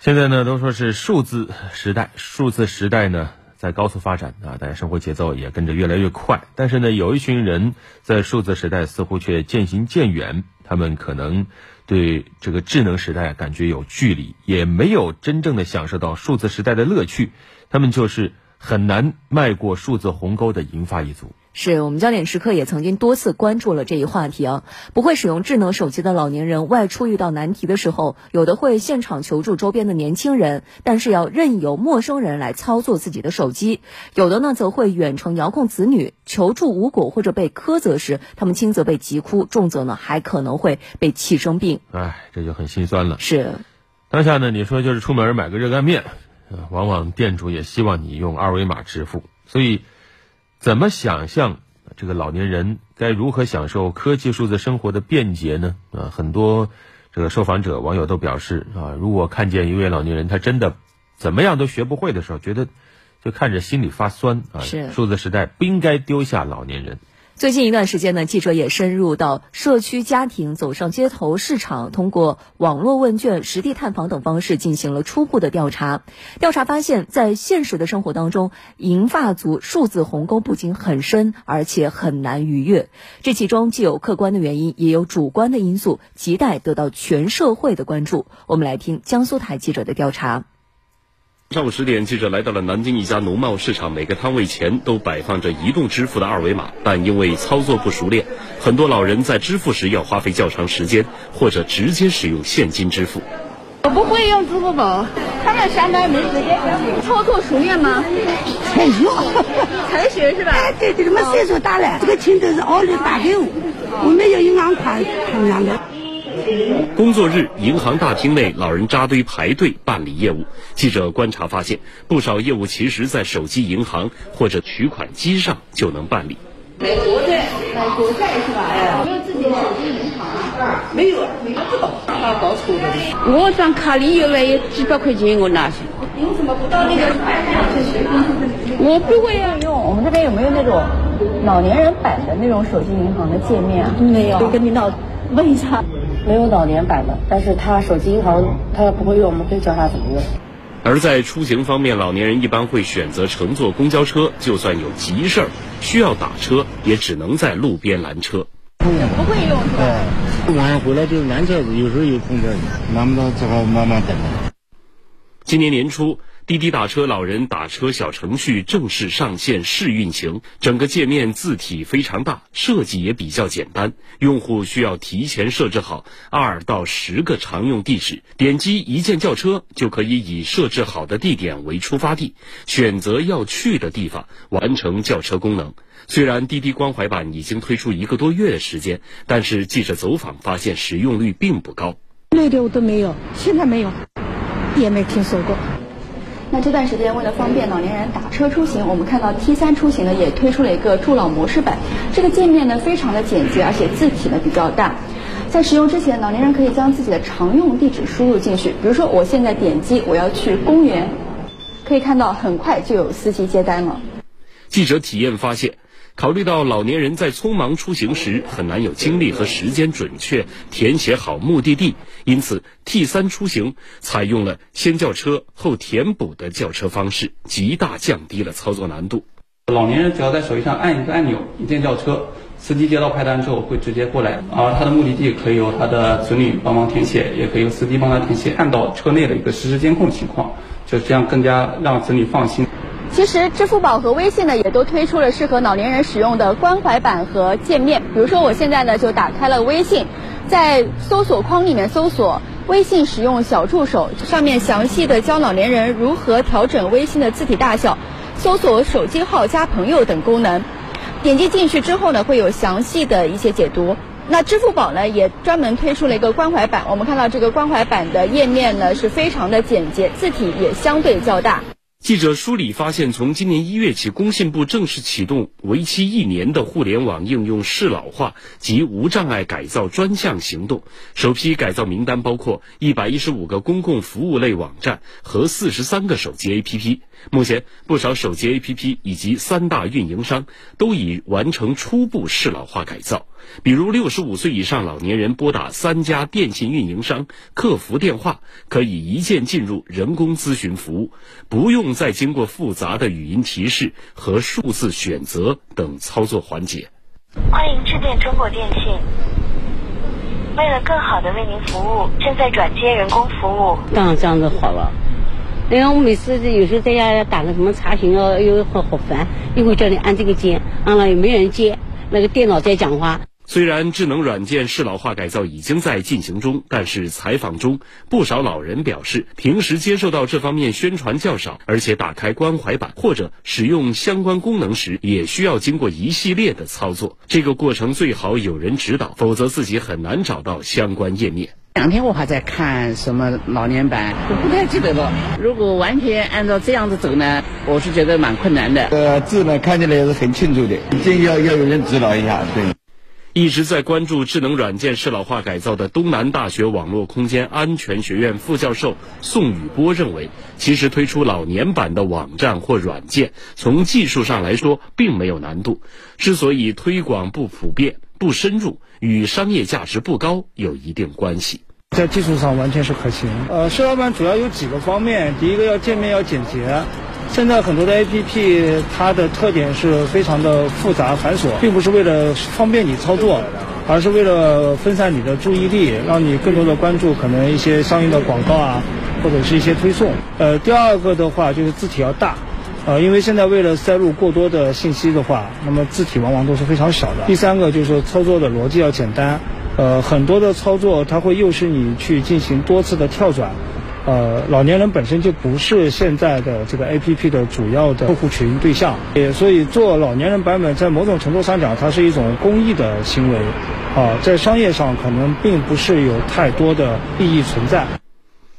现在呢，都说是数字时代，数字时代呢在高速发展啊，大家生活节奏也跟着越来越快。但是呢，有一群人在数字时代似乎却渐行渐远，他们可能对这个智能时代感觉有距离，也没有真正的享受到数字时代的乐趣。他们就是很难迈过数字鸿沟的银发一族。是我们焦点时刻也曾经多次关注了这一话题啊。不会使用智能手机的老年人外出遇到难题的时候，有的会现场求助周边的年轻人，但是要任由陌生人来操作自己的手机；有的呢则会远程遥控子女，求助无果或者被苛责时，他们轻则被急哭，重则呢还可能会被气生病。哎，这就很心酸了。是，当下呢，你说就是出门买个热干面，往往店主也希望你用二维码支付，所以。怎么想象这个老年人该如何享受科技数字生活的便捷呢？啊，很多这个受访者网友都表示啊，如果看见一位老年人他真的怎么样都学不会的时候，觉得就看着心里发酸啊。是数字时代不应该丢下老年人。最近一段时间呢，记者也深入到社区、家庭，走上街头、市场，通过网络问卷、实地探访等方式进行了初步的调查。调查发现，在现实的生活当中，银发族数字鸿沟不仅很深，而且很难逾越。这其中既有客观的原因，也有主观的因素，亟待得到全社会的关注。我们来听江苏台记者的调查。上午十点，记者来到了南京一家农贸市场，每个摊位前都摆放着移动支付的二维码，但因为操作不熟练，很多老人在支付时要花费较长时间，或者直接使用现金支付。我不会用支付宝，他们上班没时间操作熟练吗？才学，才学是吧？哎，对对，他们岁数大了，这个钱都是奥利打给我，我没有银行卡，同样的。工作日，银行大厅内，老人扎堆排队办理业务。记者观察发现，不少业务其实在手机银行或者取款机上就能办理。买国债，买国债是吧？哎，没有自己的手机银行啊？没有，没搞错的。我张卡里有来有几百块钱，我拿去。您怎么不到那个去学？我不会用。我们这边有没有那种老年人版的那种手机银行的界面啊？没有。跟领导问一下。没有老年版的，但是他手机银行他不会用，我们可以教他怎么用。而在出行方面，老年人一般会选择乘坐公交车，就算有急事儿需要打车，也只能在路边拦车。不会用是吧？晚上回来就拦车子，有时候有空调，拦不到只好慢慢等。今年年初。滴滴打车老人打车小程序正式上线试运行，整个界面字体非常大，设计也比较简单。用户需要提前设置好二到十个常用地址，点击一键叫车就可以以设置好的地点为出发地，选择要去的地方，完成叫车功能。虽然滴滴关怀版已经推出一个多月的时间，但是记者走访发现使用率并不高。那个我都没有，现在没有，也没听说过。那这段时间，为了方便老年人打车出行，我们看到 T 三出行呢也推出了一个助老模式版。这个界面呢非常的简洁，而且字体呢比较大。在使用之前，老年人可以将自己的常用地址输入进去。比如说，我现在点击我要去公园，可以看到很快就有司机接单了。记者体验发现。考虑到老年人在匆忙出行时很难有精力和时间准确填写好目的地，因此 T 三出行采用了先叫车后填补的叫车方式，极大降低了操作难度。老年人只要在手机上按一个按钮，一键叫车，司机接到派单之后会直接过来，而他的目的地可以由他的子女帮忙填写，也可以由司机帮他填写，看到车内的一个实时监控情况，就这样更加让子女放心。其实，支付宝和微信呢，也都推出了适合老年人使用的关怀版和界面。比如说，我现在呢就打开了微信，在搜索框里面搜索“微信使用小助手”，上面详细的教老年人如何调整微信的字体大小、搜索手机号、加朋友等功能。点击进去之后呢，会有详细的一些解读。那支付宝呢，也专门推出了一个关怀版。我们看到这个关怀版的页面呢，是非常的简洁，字体也相对较大。记者梳理发现，从今年一月起，工信部正式启动为期一年的互联网应用适老化及无障碍改造专项行动。首批改造名单包括一百一十五个公共服务类网站和四十三个手机 APP。目前，不少手机 APP 以及三大运营商都已完成初步适老化改造。比如，六十五岁以上老年人拨打三家电信运营商客服电话，可以一键进入人工咨询服务，不用再经过复杂的语音提示和数字选择等操作环节。欢迎致电中国电信，为了更好的为您服务，正在转接人工服务。当然这样子好了。因为我每次有时候在家打个什么查询哦，又好好烦，一会叫你按这个键，按了也没人接，那个电脑在讲话。虽然智能软件适老化改造已经在进行中，但是采访中不少老人表示，平时接受到这方面宣传较少，而且打开关怀版或者使用相关功能时，也需要经过一系列的操作。这个过程最好有人指导，否则自己很难找到相关页面。两天我还在看什么老年版，我不太记得了。如果完全按照这样子走呢，我是觉得蛮困难的。呃，字呢看起来也是很清楚的，一定要要有人指导一下，对。一直在关注智能软件适老化改造的东南大学网络空间安全学院副教授宋宇波认为，其实推出老年版的网站或软件，从技术上来说并没有难度。之所以推广不普遍、不深入，与商业价值不高有一定关系。在技术上完全是可行。呃，适老版主要有几个方面，第一个要界面要简洁。现在很多的 APP，它的特点是非常的复杂繁琐，并不是为了方便你操作，而是为了分散你的注意力，让你更多的关注可能一些相应的广告啊，或者是一些推送。呃，第二个的话就是字体要大，呃，因为现在为了塞入过多的信息的话，那么字体往往都是非常小的。第三个就是操作的逻辑要简单，呃，很多的操作它会诱使你去进行多次的跳转。呃，老年人本身就不是现在的这个 A P P 的主要的客户群对象，也所以做老年人版本，在某种程度上讲，它是一种公益的行为，啊，在商业上可能并不是有太多的意义存在。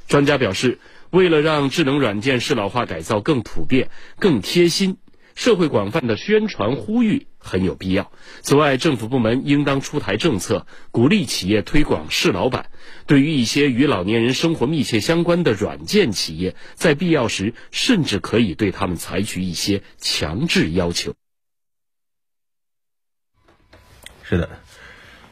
专家表示，为了让智能软件适老化改造更普遍、更贴心。社会广泛的宣传呼吁很有必要。此外，政府部门应当出台政策，鼓励企业推广适老板。对于一些与老年人生活密切相关的软件企业，在必要时，甚至可以对他们采取一些强制要求。是的，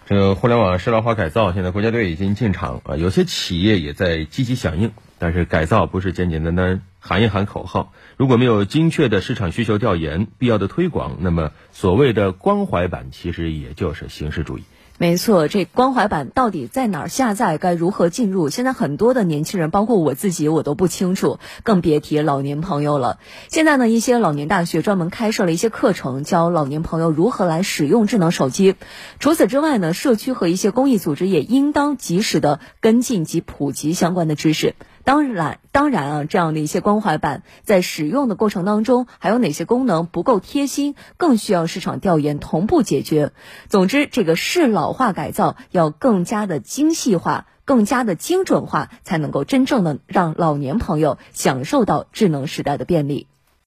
这个互联网适老化改造，现在国家队已经进场啊，有些企业也在积极响应。但是改造不是简简单单喊一喊口号，如果没有精确的市场需求调研、必要的推广，那么所谓的关怀版其实也就是形式主义。没错，这关怀版到底在哪儿下载？该如何进入？现在很多的年轻人，包括我自己，我都不清楚，更别提老年朋友了。现在呢，一些老年大学专门开设了一些课程，教老年朋友如何来使用智能手机。除此之外呢，社区和一些公益组织也应当及时的跟进及普及相关的知识。当然，当然啊，这样的一些关怀版在使用的过程当中，还有哪些功能不够贴心，更需要市场调研同步解决。总之，这个适老化改造要更加的精细化、更加的精准化，才能够真正的让老年朋友享受到智能时代的便利。